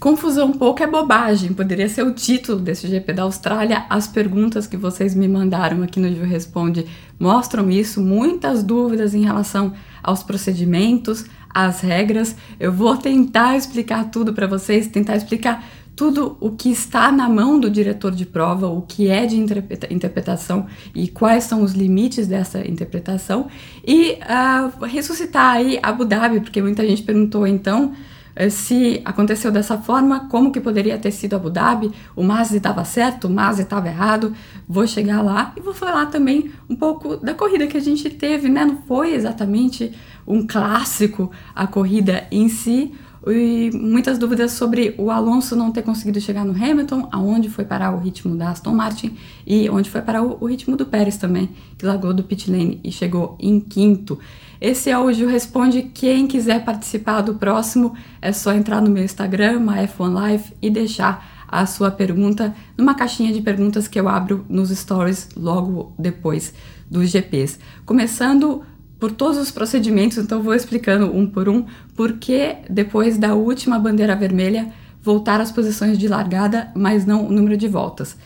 Confusão pouco é bobagem, poderia ser o título desse GP da Austrália. As perguntas que vocês me mandaram aqui no Ju Responde mostram isso, muitas dúvidas em relação aos procedimentos, às regras. Eu vou tentar explicar tudo para vocês, tentar explicar tudo o que está na mão do diretor de prova, o que é de interpretação e quais são os limites dessa interpretação e uh, ressuscitar aí Abu Dhabi, porque muita gente perguntou então se aconteceu dessa forma, como que poderia ter sido Abu Dhabi, o Mazzi estava certo, o Mazzi estava errado, vou chegar lá e vou falar também um pouco da corrida que a gente teve, né? Não foi exatamente um clássico a corrida em si, e muitas dúvidas sobre o Alonso não ter conseguido chegar no Hamilton, aonde foi parar o ritmo da Aston Martin e onde foi parar o, o ritmo do Pérez também, que largou do pit lane e chegou em quinto. Esse é o Gil Responde. Quem quiser participar do próximo, é só entrar no meu Instagram, F1 Life, e deixar a sua pergunta numa caixinha de perguntas que eu abro nos stories logo depois dos GPs. Começando por todos os procedimentos, então vou explicando um por um, porque depois da última bandeira vermelha voltar às posições de largada, mas não o número de voltas.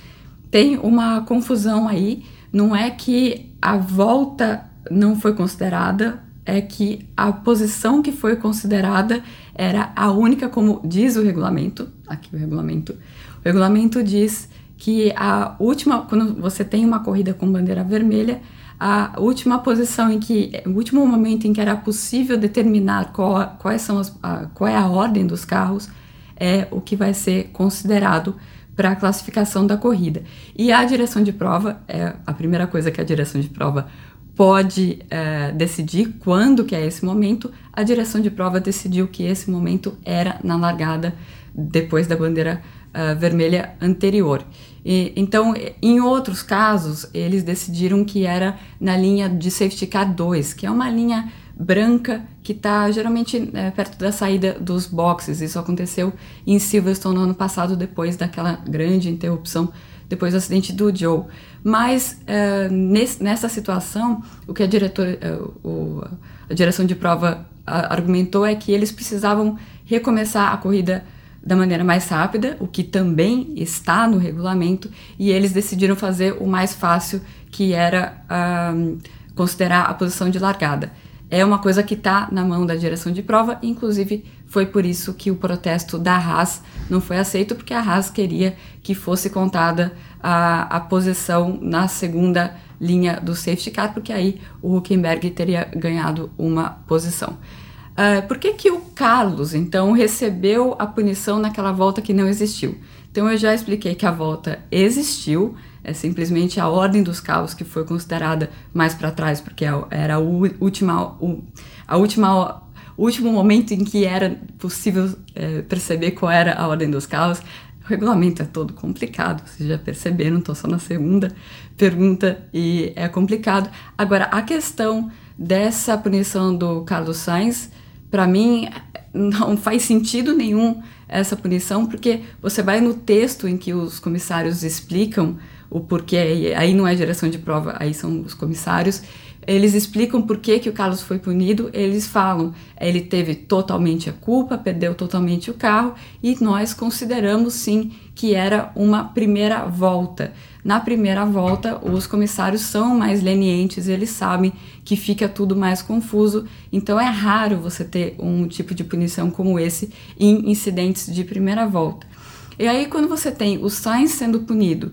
Tem uma confusão aí, não é que a volta não foi considerada, é que a posição que foi considerada era a única, como diz o regulamento, aqui o regulamento, o regulamento diz que a última, quando você tem uma corrida com bandeira vermelha, a última posição em que, o último momento em que era possível determinar qual, quais são as, a, qual é a ordem dos carros, é o que vai ser considerado para a classificação da corrida. E a direção de prova é a primeira coisa que a direção de prova pode é, decidir quando que é esse momento. A direção de prova decidiu que esse momento era na largada depois da bandeira uh, vermelha anterior. E, então, em outros casos, eles decidiram que era na linha de safety car 2, que é uma linha branca que está geralmente é, perto da saída dos boxes. Isso aconteceu em Silverstone no ano passado, depois daquela grande interrupção, depois do acidente do Joe. Mas é, nesse, nessa situação, o que a, é, o, a direção de prova argumentou é que eles precisavam recomeçar a corrida da maneira mais rápida, o que também está no regulamento, e eles decidiram fazer o mais fácil, que era um, considerar a posição de largada. É uma coisa que está na mão da direção de prova, inclusive foi por isso que o protesto da Haas não foi aceito, porque a Haas queria que fosse contada a, a posição na segunda linha do safety car, porque aí o Huckenberg teria ganhado uma posição. Uh, por que, que o Carlos, então, recebeu a punição naquela volta que não existiu? Então, eu já expliquei que a volta existiu, é simplesmente a ordem dos carros que foi considerada mais para trás, porque era o, última, a última, o último momento em que era possível é, perceber qual era a ordem dos carros. O regulamento é todo complicado, vocês já perceberam, estou só na segunda pergunta e é complicado. Agora, a questão dessa punição do Carlos Sainz para mim não faz sentido nenhum essa punição, porque você vai no texto em que os comissários explicam o porquê, aí não é direção de prova, aí são os comissários, eles explicam por que, que o Carlos foi punido, eles falam, ele teve totalmente a culpa, perdeu totalmente o carro e nós consideramos sim que era uma primeira volta. Na primeira volta, os comissários são mais lenientes, eles sabem que fica tudo mais confuso, então é raro você ter um tipo de punição como esse em incidentes de primeira volta. E aí, quando você tem o Sainz sendo punido,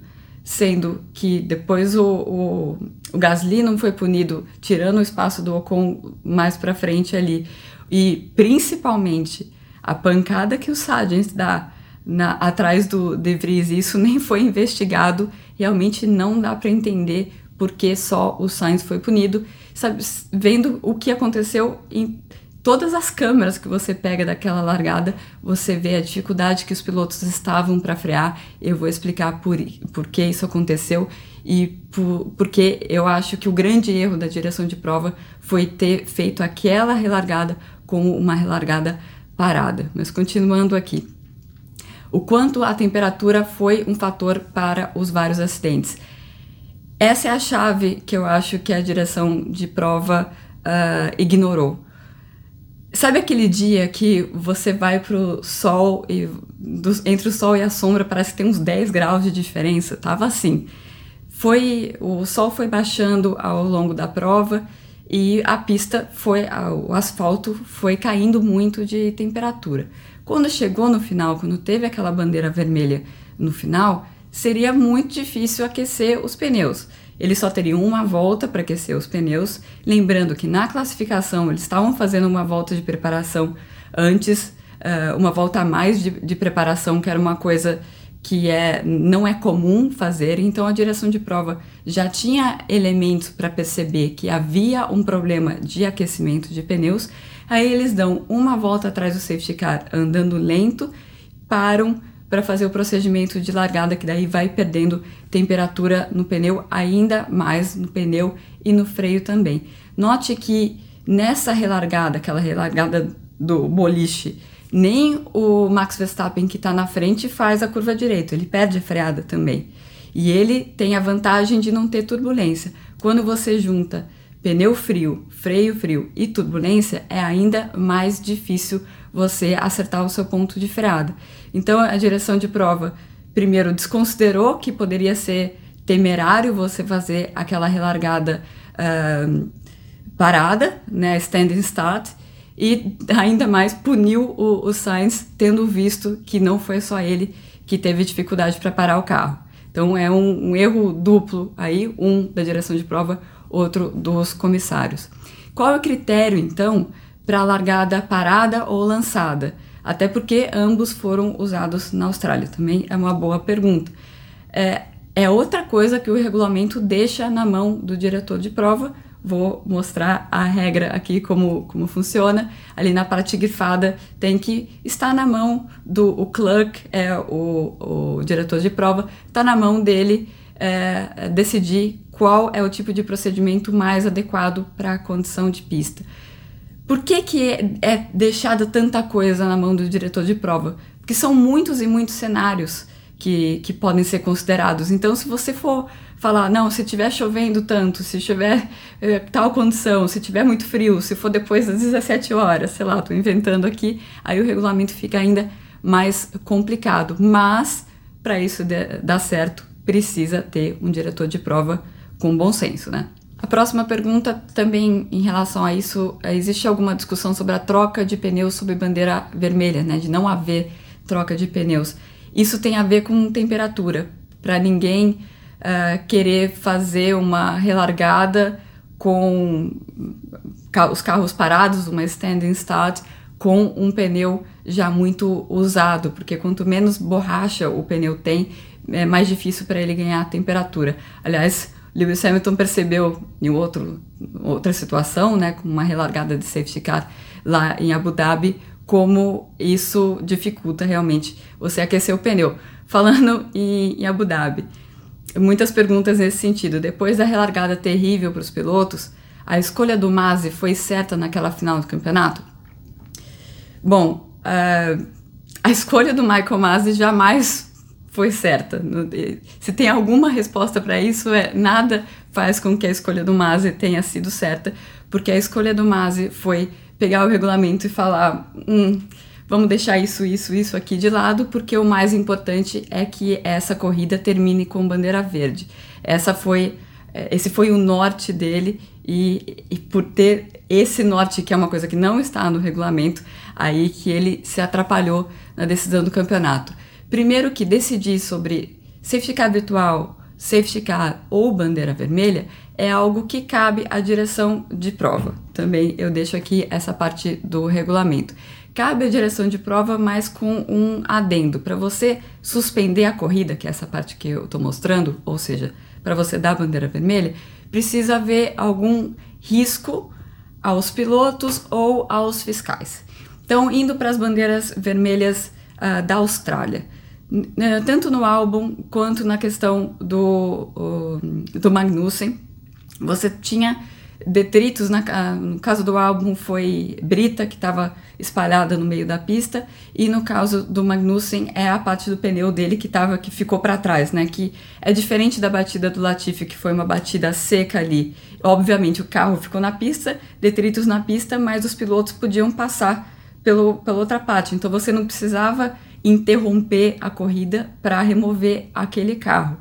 sendo que depois o, o, o Gasly não foi punido, tirando o espaço do Ocon mais para frente ali, e principalmente a pancada que o Sargent dá na, atrás do De Vries, isso nem foi investigado, realmente não dá para entender por que só o Sainz foi punido, sabe, vendo o que aconteceu em todas as câmeras que você pega daquela largada, você vê a dificuldade que os pilotos estavam para frear. Eu vou explicar por, por que isso aconteceu e por, porque eu acho que o grande erro da direção de prova foi ter feito aquela relargada como uma relargada parada. Mas continuando aqui. O quanto a temperatura foi um fator para os vários acidentes. Essa é a chave que eu acho que a direção de prova uh, ignorou. Sabe aquele dia que você vai pro sol e do, entre o sol e a sombra parece que tem uns 10 graus de diferença? Tava assim. Foi o sol foi baixando ao longo da prova e a pista foi o asfalto foi caindo muito de temperatura. Quando chegou no final, quando teve aquela bandeira vermelha no final, seria muito difícil aquecer os pneus. Eles só teriam uma volta para aquecer os pneus. Lembrando que na classificação eles estavam fazendo uma volta de preparação antes, uh, uma volta a mais de, de preparação, que era uma coisa que é, não é comum fazer, então a direção de prova já tinha elementos para perceber que havia um problema de aquecimento de pneus. Aí eles dão uma volta atrás do safety car andando lento, param para fazer o procedimento de largada, que daí vai perdendo temperatura no pneu ainda mais no pneu e no freio também. Note que nessa relargada, aquela relargada do boliche, nem o Max Verstappen que está na frente faz a curva direita, ele perde a freada também. E ele tem a vantagem de não ter turbulência. Quando você junta pneu frio, freio frio e turbulência, é ainda mais difícil você acertar o seu ponto de freada. Então a direção de prova primeiro desconsiderou que poderia ser temerário você fazer aquela relargada uh, parada, né, standing start, e ainda mais puniu o, o Sainz tendo visto que não foi só ele que teve dificuldade para parar o carro. Então é um, um erro duplo aí, um da direção de prova, outro dos comissários. Qual é o critério então para a largada parada ou lançada? Até porque ambos foram usados na Austrália. Também é uma boa pergunta. É, é outra coisa que o regulamento deixa na mão do diretor de prova. Vou mostrar a regra aqui como, como funciona. Ali na parte grifada tem que estar na mão do o clerk, é o, o diretor de prova, está na mão dele é, decidir qual é o tipo de procedimento mais adequado para a condição de pista. Por que, que é deixada tanta coisa na mão do diretor de prova? Porque são muitos e muitos cenários que, que podem ser considerados. Então, se você for falar, não, se tiver chovendo tanto, se tiver eh, tal condição, se tiver muito frio, se for depois das 17 horas, sei lá, estou inventando aqui, aí o regulamento fica ainda mais complicado. Mas, para isso dar certo, precisa ter um diretor de prova com bom senso, né? A próxima pergunta também em relação a isso, é, existe alguma discussão sobre a troca de pneus sob bandeira vermelha, né, de não haver troca de pneus. Isso tem a ver com temperatura, para ninguém uh, querer fazer uma relargada com os carros parados, uma standing start, com um pneu já muito usado, porque quanto menos borracha o pneu tem, é mais difícil para ele ganhar temperatura. Aliás, Lewis Hamilton percebeu em outro, outra situação, né, com uma relargada de safety car lá em Abu Dhabi, como isso dificulta realmente você aquecer o pneu. Falando em, em Abu Dhabi, muitas perguntas nesse sentido. Depois da relargada terrível para os pilotos, a escolha do Masi foi certa naquela final do campeonato? Bom, uh, a escolha do Michael Masi jamais foi certa. Se tem alguma resposta para isso, é nada faz com que a escolha do Masi tenha sido certa, porque a escolha do Masi foi pegar o regulamento e falar, hum, vamos deixar isso, isso, isso aqui de lado, porque o mais importante é que essa corrida termine com bandeira verde. Essa foi, é, esse foi o norte dele e, e por ter esse norte, que é uma coisa que não está no regulamento, aí que ele se atrapalhou na decisão do campeonato. Primeiro que decidir sobre safety car virtual, safety car ou bandeira vermelha é algo que cabe à direção de prova. Também eu deixo aqui essa parte do regulamento. Cabe à direção de prova, mas com um adendo. Para você suspender a corrida, que é essa parte que eu estou mostrando, ou seja, para você dar a bandeira vermelha, precisa haver algum risco aos pilotos ou aos fiscais. Então, indo para as bandeiras vermelhas uh, da Austrália. Né, tanto no álbum quanto na questão do, do Magnussen, você tinha detritos, na, no caso do álbum foi brita que estava espalhada no meio da pista e no caso do Magnussen é a parte do pneu dele que tava, que ficou para trás, né? Que é diferente da batida do Latifi que foi uma batida seca ali. Obviamente o carro ficou na pista, detritos na pista, mas os pilotos podiam passar pelo, pela outra parte. Então você não precisava interromper a corrida para remover aquele carro.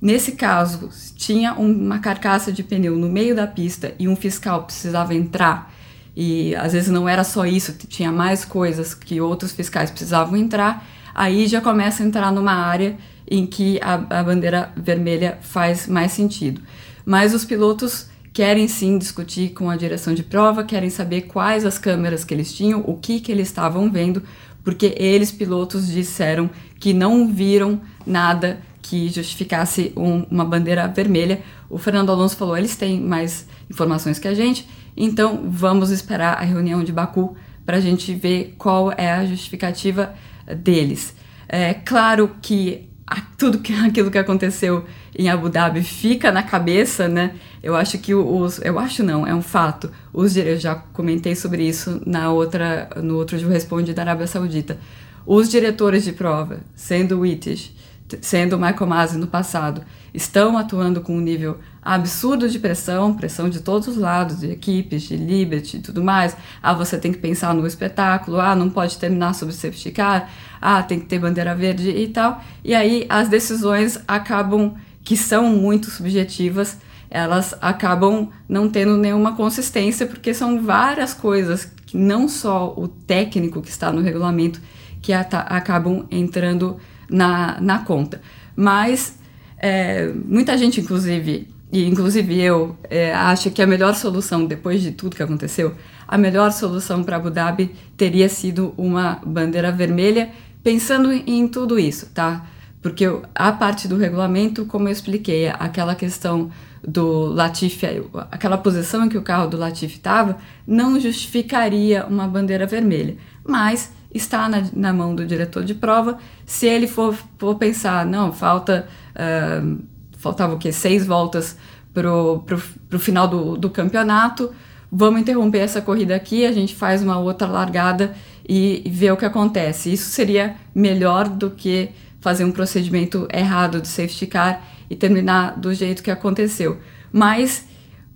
Nesse caso, tinha uma carcaça de pneu no meio da pista e um fiscal precisava entrar, e às vezes não era só isso, tinha mais coisas que outros fiscais precisavam entrar, aí já começa a entrar numa área em que a, a bandeira vermelha faz mais sentido. Mas os pilotos querem sim discutir com a direção de prova, querem saber quais as câmeras que eles tinham, o que, que eles estavam vendo, porque eles, pilotos, disseram que não viram nada que justificasse um, uma bandeira vermelha. O Fernando Alonso falou: eles têm mais informações que a gente, então vamos esperar a reunião de Baku para a gente ver qual é a justificativa deles. É claro que tudo que, aquilo que aconteceu em Abu Dhabi fica na cabeça, né? Eu acho que os, eu acho não, é um fato. Os eu já comentei sobre isso na outra, no outro Responde da Arábia Saudita. Os diretores de prova, sendo o Wittich, sendo o Michael Masi no passado, estão atuando com um nível absurdo de pressão, pressão de todos os lados, de equipes, de Liberty e tudo mais. Ah, você tem que pensar no espetáculo, ah, não pode terminar sobre safety car, ah, tem que ter bandeira verde e tal. E aí as decisões acabam, que são muito subjetivas, elas acabam não tendo nenhuma consistência, porque são várias coisas, que não só o técnico que está no regulamento, que acabam entrando na, na conta. Mas é, muita gente, inclusive, e inclusive eu, é, acha que a melhor solução, depois de tudo que aconteceu, a melhor solução para Abu Dhabi teria sido uma bandeira vermelha, pensando em tudo isso, tá? Porque a parte do regulamento, como eu expliquei, aquela questão do Latifi, aquela posição em que o carro do Latifi estava, não justificaria uma bandeira vermelha. Mas está na, na mão do diretor de prova. Se ele for, for pensar, não, falta. Uh, faltava o quê? Seis voltas pro, pro final do, do campeonato. Vamos interromper essa corrida aqui, a gente faz uma outra largada e, e vê o que acontece. Isso seria melhor do que fazer um procedimento errado de safety car e terminar do jeito que aconteceu. Mas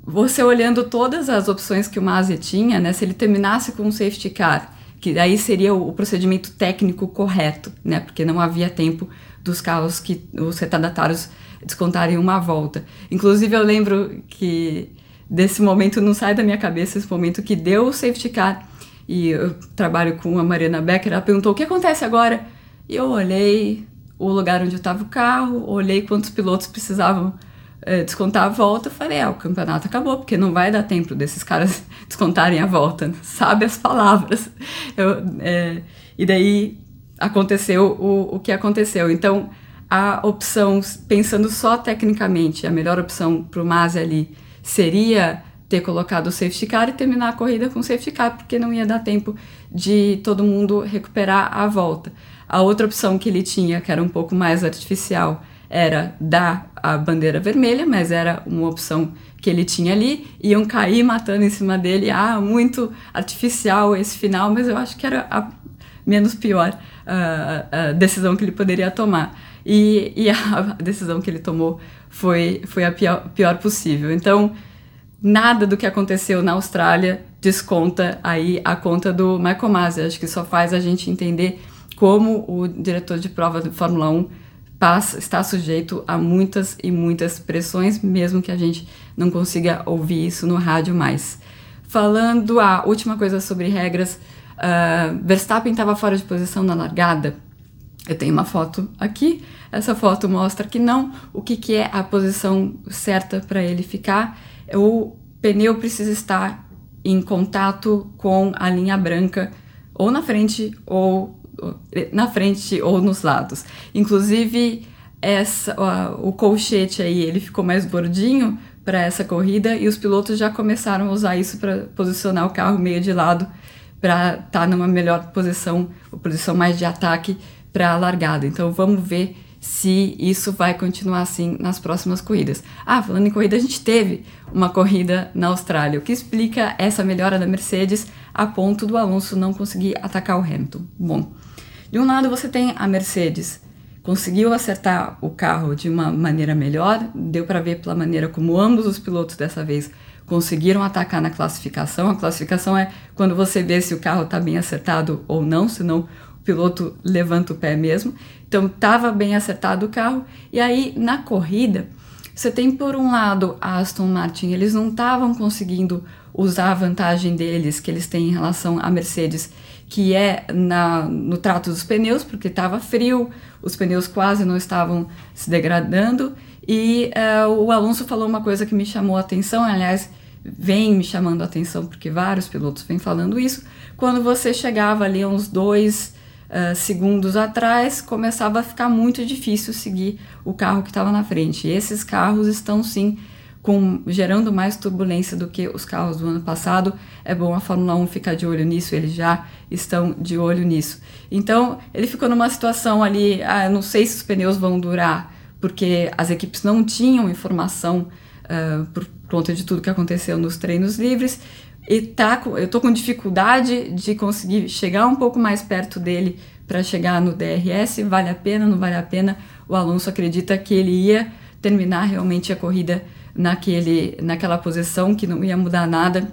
você olhando todas as opções que o Masi tinha, né, se ele terminasse com um safety car que aí seria o, procedimento técnico correto, né? Porque não havia tempo dos carros que os retardatários descontarem uma volta. Inclusive eu lembro que desse momento não sai da minha cabeça esse momento que deu o safety car e eu trabalho com a Mariana Becker, ela perguntou o que acontece agora e eu olhei o lugar onde estava o carro, olhei quantos pilotos precisavam é, descontar a volta, falei, é, o campeonato acabou, porque não vai dar tempo desses caras descontarem a volta, sabe as palavras. Eu, é, e daí aconteceu o, o que aconteceu. Então, a opção, pensando só tecnicamente, a melhor opção para o Masi ali seria ter colocado o safety car e terminar a corrida com o safety car, porque não ia dar tempo de todo mundo recuperar a volta. A outra opção que ele tinha, que era um pouco mais artificial, era dar a bandeira vermelha, mas era uma opção que ele tinha ali, iam cair matando em cima dele. Ah, muito artificial esse final, mas eu acho que era a menos pior uh, a decisão que ele poderia tomar. E, e, a decisão que ele tomou foi, foi a pior, pior possível. Então, nada do que aconteceu na Austrália desconta aí a conta do Michael Masi. Acho que só faz a gente entender como o diretor de prova de Fórmula 1 passa, está sujeito a muitas e muitas pressões, mesmo que a gente não consiga ouvir isso no rádio mais. Falando a última coisa sobre regras, uh, Verstappen estava fora de posição na largada. Eu tenho uma foto aqui. Essa foto mostra que não. O que, que é a posição certa para ele ficar? O pneu precisa estar em contato com a linha branca, ou na frente ou na frente ou nos lados. Inclusive, essa, o colchete aí, ele ficou mais gordinho para essa corrida e os pilotos já começaram a usar isso para posicionar o carro meio de lado para estar tá numa melhor posição, posição mais de ataque para a largada. Então vamos ver se isso vai continuar assim nas próximas corridas. Ah, falando em corrida, a gente teve uma corrida na Austrália, o que explica essa melhora da Mercedes a ponto do Alonso não conseguir atacar o Hamilton. Bom, de um lado você tem a Mercedes, conseguiu acertar o carro de uma maneira melhor, deu para ver pela maneira como ambos os pilotos dessa vez conseguiram atacar na classificação. A classificação é quando você vê se o carro está bem acertado ou não, senão piloto levanta o pé mesmo. Então estava bem acertado o carro. E aí na corrida, você tem por um lado a Aston Martin, eles não estavam conseguindo usar a vantagem deles que eles têm em relação à Mercedes, que é na, no trato dos pneus, porque estava frio, os pneus quase não estavam se degradando. E uh, o Alonso falou uma coisa que me chamou a atenção, aliás, vem me chamando a atenção porque vários pilotos vêm falando isso. Quando você chegava ali uns dois uh, segundos atrás, começava a ficar muito difícil seguir o carro que estava na frente. E esses carros estão sim com, gerando mais turbulência do que os carros do ano passado. É bom a Fórmula 1 ficar de olho nisso, eles já estão de olho nisso. Então, ele ficou numa situação ali, ah, não sei se os pneus vão durar, porque as equipes não tinham informação uh, por conta de tudo que aconteceu nos treinos livres e tá, eu tô com dificuldade de conseguir chegar um pouco mais perto dele para chegar no DRS, vale a pena, não vale a pena. O Alonso acredita que ele ia terminar realmente a corrida naquele, naquela posição, que não ia mudar nada,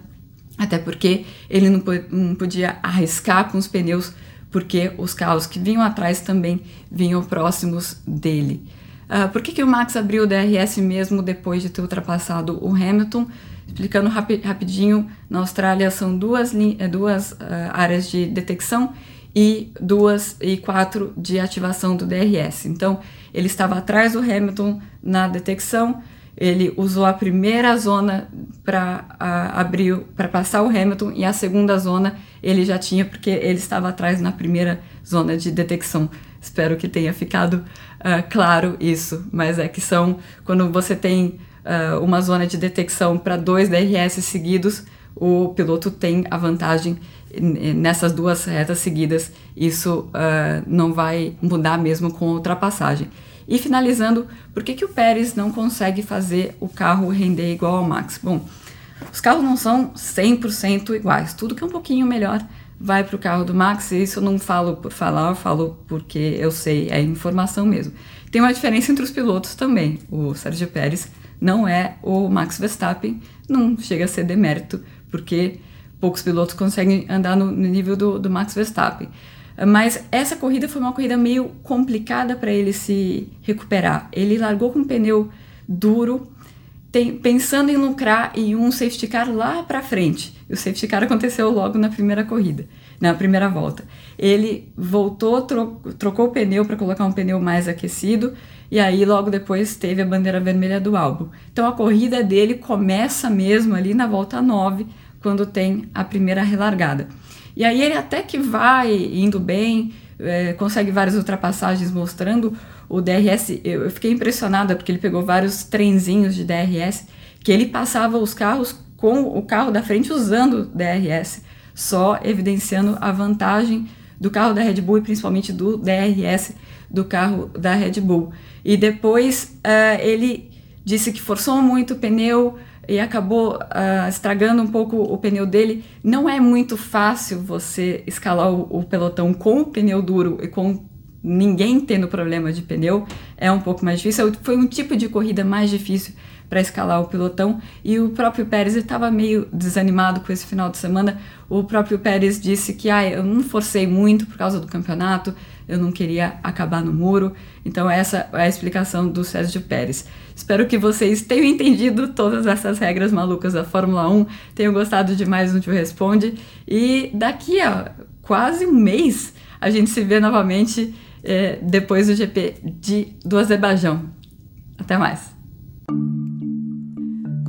até porque ele não, não podia arriscar com os pneus, porque os carros que vinham atrás também vinham próximos dele. Uh, por que, que o Max abriu o DRS mesmo depois de ter ultrapassado o Hamilton? Explicando rapi rapidinho, na Austrália são duas, eh, duas uh, áreas de detecção e duas e quatro de ativação do DRS. Então, ele estava atrás do Hamilton na detecção, ele usou a primeira zona para abrir, para passar o Hamilton e a segunda zona ele já tinha porque ele estava atrás na primeira zona de detecção. Espero que tenha ficado uh, claro isso, mas é que são quando você tem uh, uma zona de detecção para dois DRS seguidos, o piloto tem a vantagem nessas duas retas seguidas. Isso uh, não vai mudar mesmo com a ultrapassagem. E finalizando, por que, que o Pérez não consegue fazer o carro render igual ao Max? Bom, os carros não são 100% iguais, tudo que é um pouquinho melhor vai para o carro do Max, e isso eu não falo por falar, eu falo porque eu sei, é informação mesmo. Tem uma diferença entre os pilotos também. O Sérgio Pérez não é o Max Verstappen, não chega a ser demérito, porque poucos pilotos conseguem andar no, nível do, do Max Verstappen. Mas essa corrida foi uma corrida meio complicada para ele se recuperar. Ele largou com um pneu duro, tem, pensando em lucrar em um safety car lá para frente. E o safety car aconteceu logo na primeira corrida, na primeira volta. Ele voltou, tro trocou o pneu para colocar um pneu mais aquecido e aí logo depois teve a bandeira vermelha do álbum. Então a corrida dele começa mesmo ali na volta 9, quando tem a primeira relargada. E aí ele até que vai indo bem, é, consegue várias ultrapassagens mostrando o DRS. Eu, fiquei impressionada porque ele pegou vários trenzinhos de DRS que ele passava os carros com o carro da frente usando DRS, só evidenciando a vantagem do carro da Red Bull e principalmente do DRS do carro da Red Bull. E depois uh, ele disse que forçou muito o pneu e acabou uh, estragando um pouco o pneu dele. Não é muito fácil você escalar o, o pelotão com o pneu duro e com ninguém tendo problema de pneu. É um pouco mais difícil. Foi um tipo de corrida mais difícil para escalar o pelotão e o próprio Pérez estava meio desanimado com esse final de semana. O próprio Pérez disse que ah, eu não forcei muito por causa do campeonato, eu não queria acabar no muro. Então, essa é a explicação do Sérgio Pérez. Espero que vocês tenham entendido todas essas regras malucas da Fórmula 1, tenham gostado de mais um Tio Responde. E daqui a quase um mês a gente se vê novamente é, depois do GP de, do Azerbaijão. Até mais!